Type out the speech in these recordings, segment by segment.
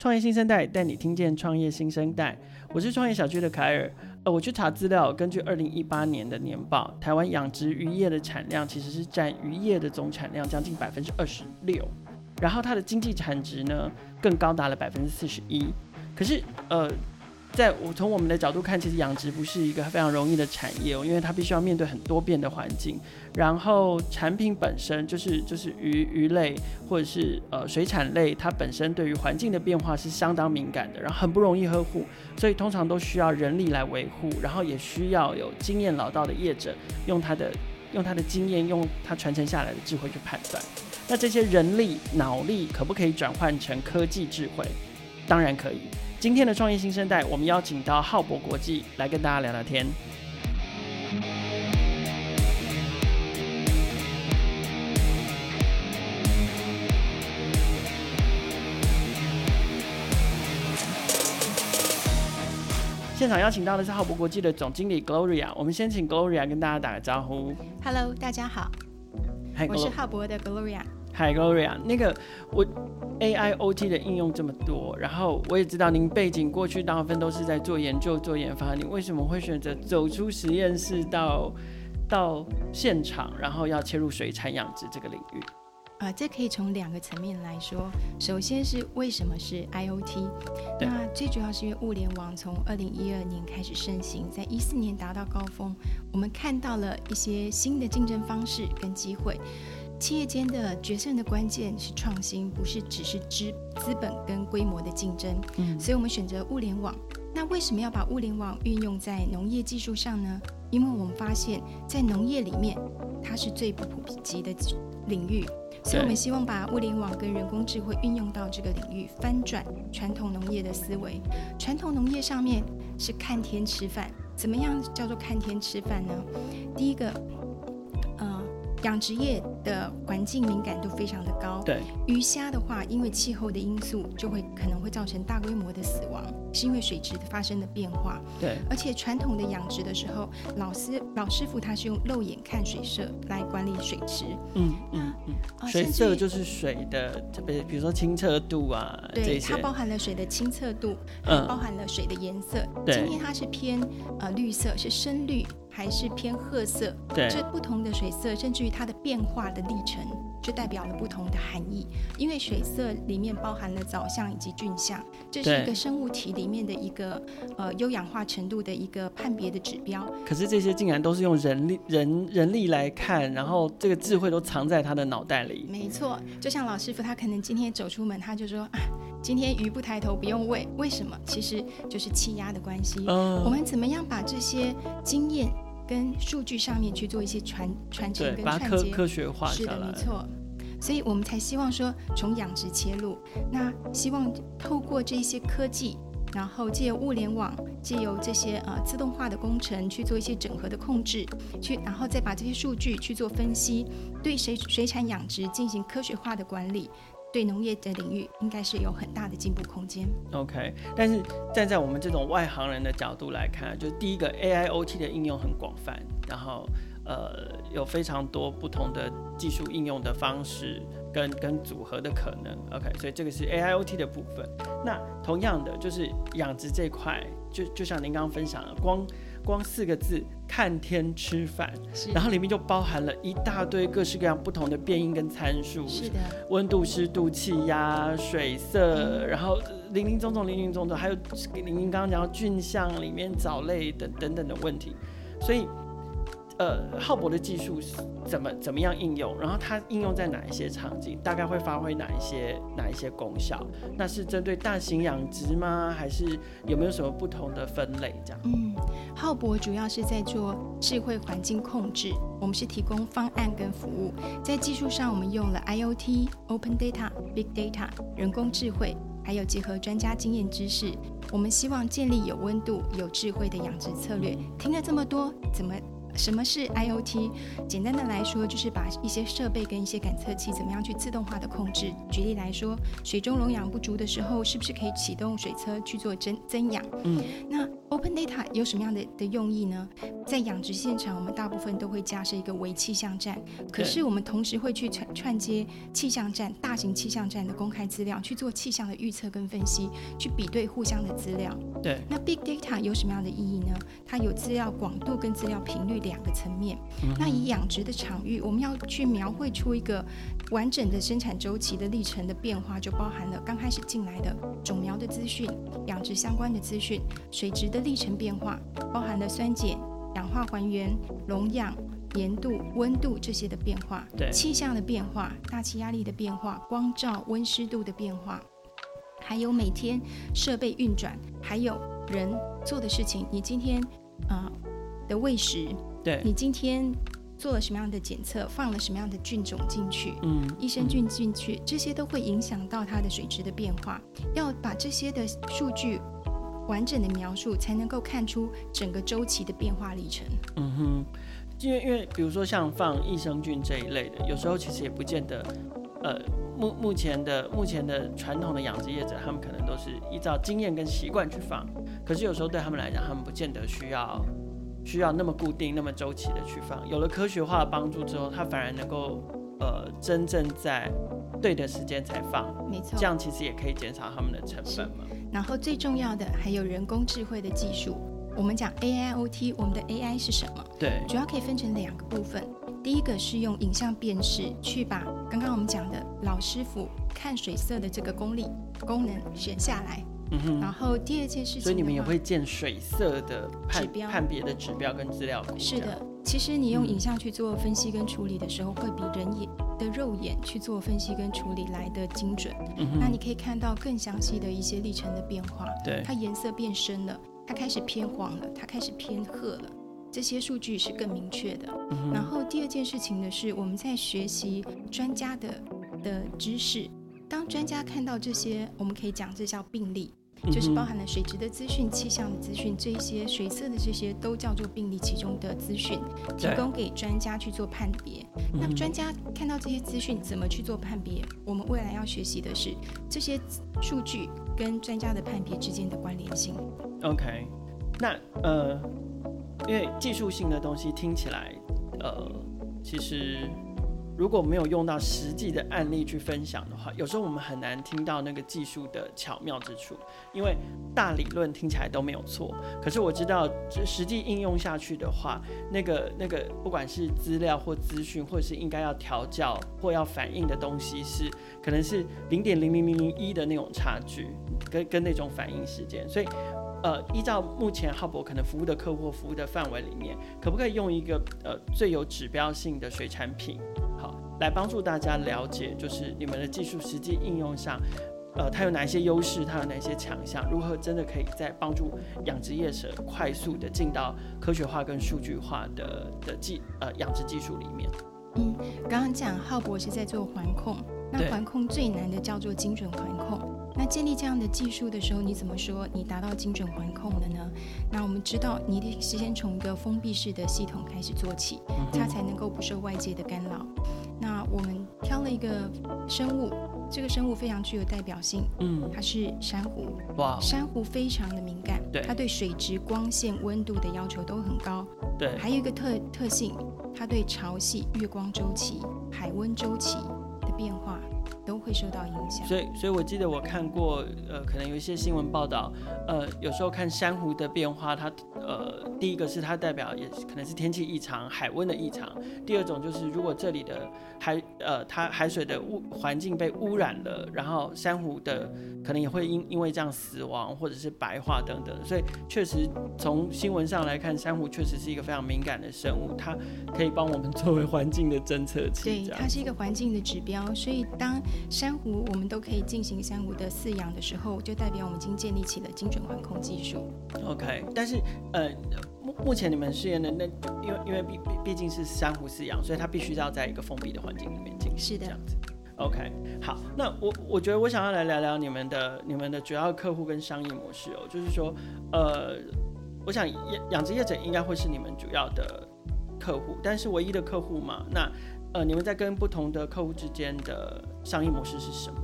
创业新生代带你听见创业新生代，我是创业小区的凯尔。呃，我去查资料，根据二零一八年的年报，台湾养殖渔业的产量其实是占渔业的总产量将近百分之二十六，然后它的经济产值呢更高达了百分之四十一。可是，呃。在我从我们的角度看，其实养殖不是一个非常容易的产业哦，因为它必须要面对很多变的环境，然后产品本身就是就是鱼鱼类或者是呃水产类，它本身对于环境的变化是相当敏感的，然后很不容易呵护，所以通常都需要人力来维护，然后也需要有经验老道的业者用他的用他的经验，用他传承下来的智慧去判断。那这些人力脑力可不可以转换成科技智慧？当然可以。今天的创业新生代，我们邀请到浩博国际来跟大家聊聊天。现场邀请到的是浩博国际的总经理 Gloria，我们先请 Gloria 跟大家打个招呼。Hello，大家好，Hi, 我是浩博的 Gloria。Hi Gloria，那个我 A I O T 的应用这么多，然后我也知道您背景过去大部分都是在做研究、做研发，你为什么会选择走出实验室到到现场，然后要切入水产养殖这个领域？啊、呃，这可以从两个层面来说。首先是为什么是 I O T？那最主要是因为物联网从二零一二年开始盛行，在一四年达到高峰，我们看到了一些新的竞争方式跟机会。企业间的决胜的关键是创新，不是只是资资本跟规模的竞争。嗯，所以我们选择物联网。那为什么要把物联网运用在农业技术上呢？因为我们发现，在农业里面，它是最不普及的领域，所以我们希望把物联网跟人工智慧运用到这个领域，翻转传统农业的思维。传统农业上面是看天吃饭，怎么样叫做看天吃饭呢？第一个。养殖业的环境敏感度非常的高，对鱼虾的话，因为气候的因素，就会可能会造成大规模的死亡，是因为水质发生的变化。对，而且传统的养殖的时候，老师老师傅他是用肉眼看水色来管理水质。嗯嗯嗯，水色就是水的，特别比如说清澈度啊，对，它包含了水的清澈度，嗯，包含了水的颜色。对，今天它是偏呃绿色，是深绿。还是偏褐色，对，这不同的水色，甚至于它的变化的历程，就代表了不同的含义。因为水色里面包含了藻相以及菌相，这是一个生物体里面的一个呃优氧化程度的一个判别的指标。可是这些竟然都是用人力人人力来看，然后这个智慧都藏在他的脑袋里。没错，就像老师傅，他可能今天走出门，他就说啊，今天鱼不抬头不用喂，为什么？其实就是气压的关系。嗯，我们怎么样把这些经验？跟数据上面去做一些传传承跟串接，科学化是的，没错。所以我们才希望说从养殖切入，那希望透过这些科技，然后借由物联网，借由这些呃自动化的工程去做一些整合的控制，去然后再把这些数据去做分析，对水水产养殖进行科学化的管理。对农业的领域应该是有很大的进步空间。OK，但是站在我们这种外行人的角度来看，就第一个 AIoT 的应用很广泛，然后呃有非常多不同的技术应用的方式跟跟组合的可能。OK，所以这个是 AIoT 的部分。那同样的就是养殖这块，就就像您刚刚分享的，光。光四个字，看天吃饭，然后里面就包含了一大堆各式各样不同的变音跟参数，是的，温度、湿度、气压、水色，嗯、然后林林总总、林林总总，还有您刚刚讲到菌相里面藻类等等等的问题，所以。呃，浩博的技术是怎么怎么样应用？然后它应用在哪一些场景？大概会发挥哪一些哪一些功效？那是针对大型养殖吗？还是有没有什么不同的分类？这样？嗯，浩博主要是在做智慧环境控制，我们是提供方案跟服务。在技术上，我们用了 IoT、Open Data、Big Data、人工智慧，还有结合专家经验知识，我们希望建立有温度、有智慧的养殖策略。听了这么多，怎么？什么是 IoT？简单的来说，就是把一些设备跟一些感测器怎么样去自动化的控制。举例来说，水中溶氧不足的时候，是不是可以启动水车去做增增氧？嗯，那 Open Data 有什么样的的用意呢？在养殖现场，我们大部分都会架设一个微气象站，可是我们同时会去串串接气象站、大型气象站的公开资料，去做气象的预测跟分析，去比对互相的资料。对，那 Big Data 有什么样的意义呢？它有资料广度跟资料频率两个层面。嗯、那以养殖的场域，我们要去描绘出一个完整的生产周期的历程的变化，就包含了刚开始进来的种苗的资讯、养殖相关的资讯、水质的历程变化，包含了酸碱、氧化还原、溶氧、盐度、温度这些的变化，对，气象的变化、大气压力的变化、光照、温湿度的变化。还有每天设备运转，还有人做的事情。你今天啊、呃、的喂食，对，你今天做了什么样的检测，放了什么样的菌种进去，嗯，益生菌进去，这些都会影响到它的水质的变化。要把这些的数据完整的描述，才能够看出整个周期的变化历程。嗯哼，因为因为比如说像放益生菌这一类的，有时候其实也不见得，呃。目目前的目前的传统的养殖业者，他们可能都是依照经验跟习惯去放，可是有时候对他们来讲，他们不见得需要需要那么固定、那么周期的去放。有了科学化的帮助之后，它反而能够呃真正在对的时间才放，没错，这样其实也可以减少他们的成本嘛。然后最重要的还有人工智慧的技术，我们讲 AIoT，我们的 AI 是什么？对，主要可以分成两个部分。第一个是用影像辨识去把刚刚我们讲的老师傅看水色的这个功力功能选下来，嗯哼。然后第二件事情，所以你们也会建水色的判指标判别的指标跟资料库。是的，其实你用影像去做分析跟处理的时候，会比人眼的肉眼去做分析跟处理来的精准。嗯。那你可以看到更详细的一些历程的变化。对。它颜色变深了，它开始偏黄了，它开始偏褐了。这些数据是更明确的。嗯。然后第二件事情呢，是我们在学习专家的的知识。当专家看到这些，我们可以讲这叫病例，就是包含了水质的资讯、气象的资讯，这一些水色的这些都叫做病例其中的资讯，提供给专家去做判别。那专家看到这些资讯怎么去做判别？我们未来要学习的是这些数据跟专家的判别之间的关联性。OK，那呃。因为技术性的东西听起来，呃，其实如果没有用到实际的案例去分享的话，有时候我们很难听到那个技术的巧妙之处。因为大理论听起来都没有错，可是我知道实际应用下去的话，那个那个不管是资料或资讯，或者是应该要调教或要反映的东西是，可能是零点零零零零一的那种差距，跟跟那种反应时间，所以。呃，依照目前浩博可能服务的客户服务的范围里面，可不可以用一个呃最有指标性的水产品，来帮助大家了解，就是你们的技术实际应用上，呃，它有哪一些优势，它有哪些强项，如何真的可以在帮助养殖业者快速的进到科学化跟数据化的的技呃养殖技术里面。嗯，刚刚讲浩博是在做环控，那环控最难的叫做精准环控。那建立这样的技术的时候，你怎么说你达到精准环控的呢？那我们知道，你得先从一个封闭式的系统开始做起，它才能够不受外界的干扰。那我们挑了一个生物，这个生物非常具有代表性，嗯，它是珊瑚。哇，珊瑚非常的敏感，对，它对水质、光线、温度的要求都很高。对，还有一个特特性，它对潮汐、月光周期、海温周期的变化。都会受到影响，所以，所以我记得我看过，呃，可能有一些新闻报道，呃，有时候看珊瑚的变化，它，呃，第一个是它代表也可能是天气异常、海温的异常，第二种就是如果这里的海，呃，它海水的污环境被污染了，然后珊瑚的可能也会因因为这样死亡或者是白化等等，所以确实从新闻上来看，珊瑚确实是一个非常敏感的生物，它可以帮我们作为环境的侦测器，对，它是一个环境的指标，所以当珊瑚，我们都可以进行珊瑚的饲养的时候，就代表我们已经建立起了精准环控技术。OK，但是呃，目目前你们试验的那，因为因为毕毕毕竟是珊瑚饲养，所以它必须要在一个封闭的环境里面进行。是的，这样子。OK，好，那我我觉得我想要来聊聊你们的你们的主要客户跟商业模式哦，就是说，呃，我想养养殖业者应该会是你们主要的客户，但是唯一的客户嘛，那呃，你们在跟不同的客户之间的商业模式是什么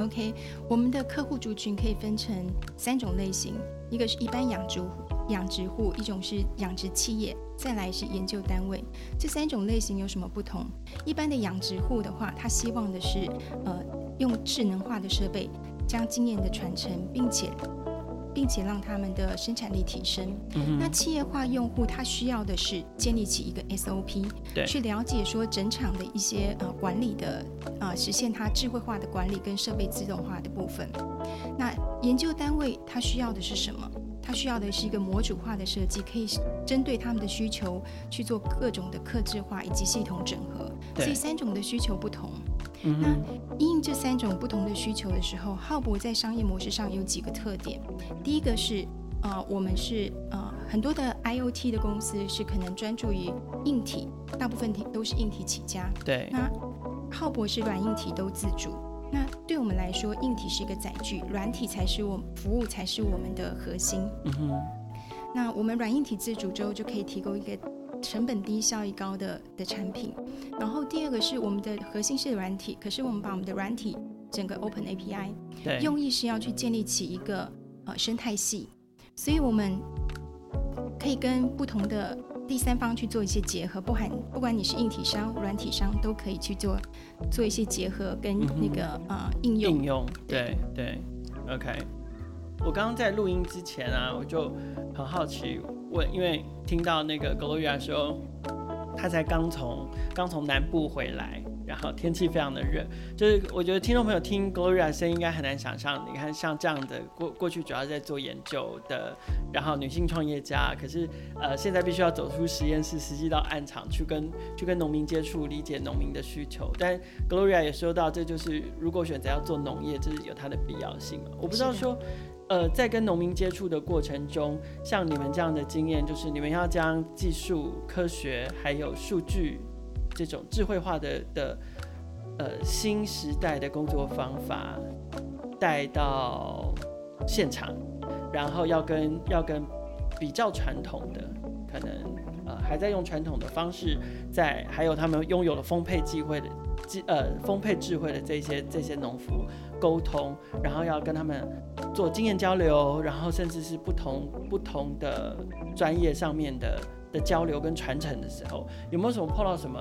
？OK，我们的客户族群可以分成三种类型，一个是一般养殖养殖户，一种是养殖企业，再来是研究单位。这三种类型有什么不同？一般的养殖户的话，他希望的是呃，用智能化的设备将经验的传承，并且。并且让他们的生产力提升。嗯、那企业化用户他需要的是建立起一个 SOP，对，去了解说整场的一些呃管理的啊、呃，实现它智慧化的管理跟设备自动化的部分。那研究单位它需要的是什么？它需要的是一个模组化的设计，可以针对他们的需求去做各种的客制化以及系统整合。所以三种的需求不同。那因应这三种不同的需求的时候，浩博在商业模式上有几个特点。第一个是，呃，我们是呃很多的 IoT 的公司是可能专注于硬体，大部分都是硬体起家。对。那浩博是软硬体都自主。那对我们来说，硬体是一个载具，软体才是我们服务才是我们的核心。嗯哼。那我们软硬体自主之后，就可以提供一个。成本低、效益高的的产品，然后第二个是我们的核心是软体，可是我们把我们的软体整个 Open API，对，用意是要去建立起一个呃生态系，所以我们可以跟不同的第三方去做一些结合，不含不管你是硬体商、软体商，都可以去做做一些结合跟那个、嗯、呃应用。应用对对，OK。我刚刚在录音之前啊，我就很好奇。问，因为听到那个 Gloria 说，他才刚从刚从南部回来，然后天气非常的热，就是我觉得听众朋友听 Gloria 声音应该很难想象，你看像这样的过过去主要在做研究的，然后女性创业家，可是呃现在必须要走出实验室，实际到案场去跟去跟农民接触，理解农民的需求。但 Gloria 也说到，这就是如果选择要做农业，这是有它的必要性。我不知道说。呃，在跟农民接触的过程中，像你们这样的经验，就是你们要将技术、科学还有数据这种智慧化的的呃新时代的工作方法带到现场，然后要跟要跟比较传统的，可能呃还在用传统的方式在，还有他们拥有了丰沛机会的。呃，丰沛智慧的这些这些农夫沟通，然后要跟他们做经验交流，然后甚至是不同不同的专业上面的的交流跟传承的时候，有没有什么碰到什么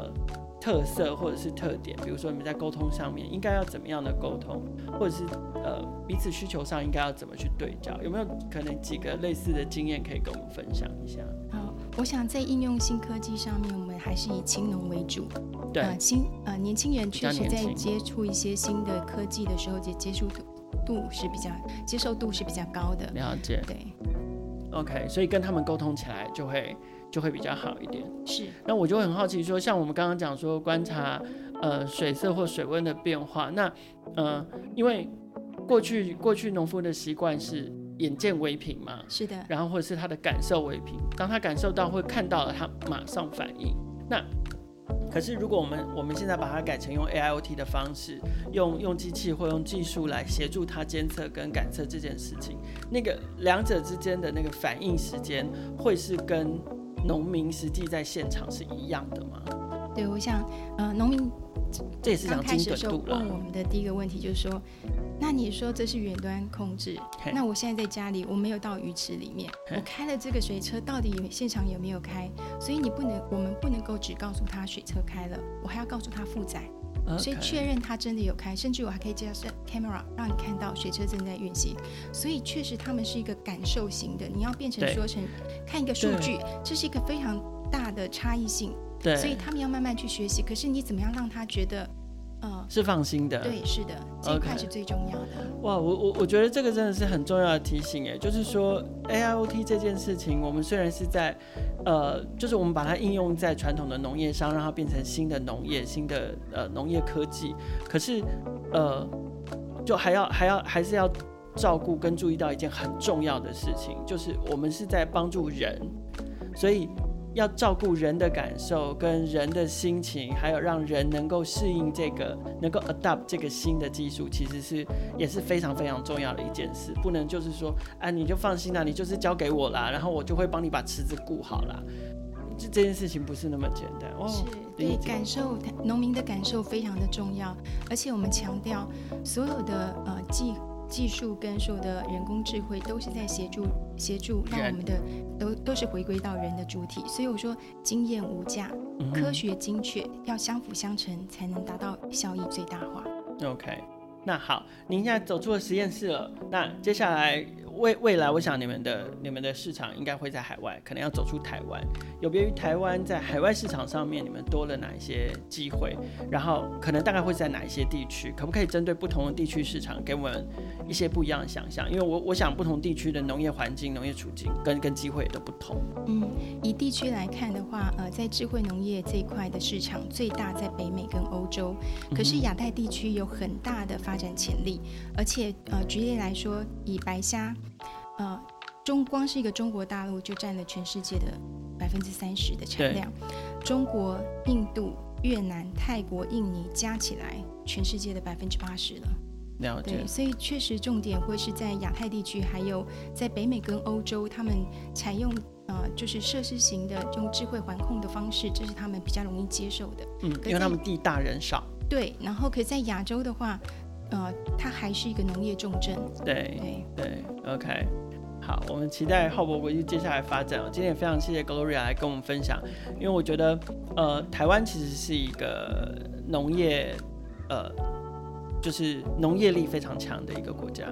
特色或者是特点？比如说你们在沟通上面应该要怎么样的沟通，或者是呃彼此需求上应该要怎么去对焦？有没有可能几个类似的经验可以跟我们分享一下？好，我想在应用新科技上面，我们还是以青农为主。对，呃，新呃年轻人确实在接触一些新的科技的时候，接接触度度是比较接受度是比较高的。了解。对。OK，所以跟他们沟通起来就会就会比较好一点。是。那我就很好奇说，像我们刚刚讲说观察呃水色或水温的变化，那呃因为过去过去农夫的习惯是眼见为凭嘛，是的。然后或者是他的感受为凭，当他感受到会看到了，他马上反应。那可是，如果我们我们现在把它改成用 AIoT 的方式，用用机器或用技术来协助它监测跟感测这件事情，那个两者之间的那个反应时间，会是跟农民实际在现场是一样的吗？对，我想，呃，农民这也是讲精准度了。问我们的第一个问题就是说。那你说这是远端控制那我现在在家里，我没有到鱼池里面我开了这个水车，到底现场有没有开？所以你不能，我们不能够只告诉他水车开了，我还要告诉他负载.所以确认他真的有开，甚至我还可以加上 camera 让你看到水车正在运行。所以确实他们是一个感受型的，你要变成说成看一个数据，这是一个非常大的差异性。对，所以他们要慢慢去学习。可是你怎么样让他觉得？是放心的，对，是的，这一块是最重要的。哇，我我我觉得这个真的是很重要的提醒，哎，就是说 AIoT 这件事情，我们虽然是在，呃，就是我们把它应用在传统的农业上，让它变成新的农业、新的呃农业科技，可是呃，就还要还要还是要照顾跟注意到一件很重要的事情，就是我们是在帮助人，所以。要照顾人的感受跟人的心情，还有让人能够适应这个，能够 adopt 这个新的技术，其实是也是非常非常重要的一件事。不能就是说，啊，你就放心啦，你就是交给我啦，然后我就会帮你把池子顾好啦。这这件事情不是那么简单哦。是，对，感受农民的感受非常的重要，而且我们强调所有的呃技技术跟所有的人工智慧都是在协助协助，让我们的都都是回归到人的主体。所以我说经验无价，科学精确要相辅相成，才能达到效益最大化。OK，那好，您现在走出了实验室了，那接下来。未未来，我想你们的你们的市场应该会在海外，可能要走出台湾。有别于台湾，在海外市场上面，你们多了哪一些机会？然后可能大概会在哪一些地区？可不可以针对不同的地区市场，给我们一些不一样的想象？因为我我想不同地区的农业环境、农业处境跟跟机会也都不同。嗯，以地区来看的话，呃，在智慧农业这一块的市场最大在北美跟欧洲，可是亚太地区有很大的发展潜力，而且呃，举例来说，以白虾。呃，中光是一个中国大陆就占了全世界的百分之三十的产量，中国、印度、越南、泰国、印尼加起来，全世界的百分之八十了。了解。对，所以确实重点会是在亚太地区，还有在北美跟欧洲，他们采用呃就是设施型的用智慧环控的方式，这是他们比较容易接受的。嗯，因为他们地大人少。对，然后可在亚洲的话，呃，它还是一个农业重镇。对对对，OK。好，我们期待浩博国际接下来发展。今天也非常谢谢 Gloria 来跟我们分享，因为我觉得，呃，台湾其实是一个农业，呃，就是农业力非常强的一个国家。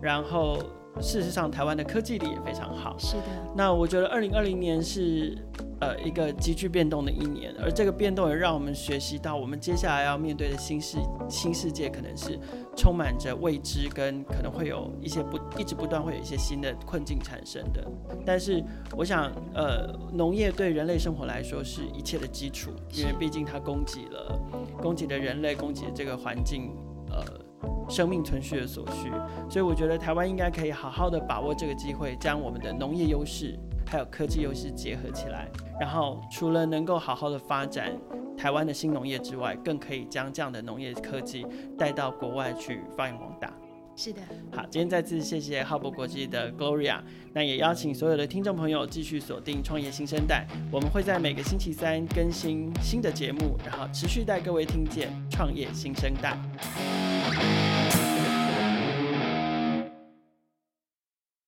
然后，事实上，台湾的科技力也非常好。是的。那我觉得，二零二零年是。呃，一个急剧变动的一年，而这个变动也让我们学习到，我们接下来要面对的新世新世界可能是充满着未知，跟可能会有一些不一直不断会有一些新的困境产生的。但是，我想，呃，农业对人类生活来说是一切的基础，因为毕竟它供给了供给的人类，供给了这个环境，呃，生命存续的所需。所以，我觉得台湾应该可以好好的把握这个机会，将我们的农业优势。还有科技优势结合起来，然后除了能够好好的发展台湾的新农业之外，更可以将这样的农业科技带到国外去发扬光大。是的，好，今天再次谢谢浩博国际的 Gloria，那也邀请所有的听众朋友继续锁定创业新生代，我们会在每个星期三更新新的节目，然后持续带各位听见创业新声带。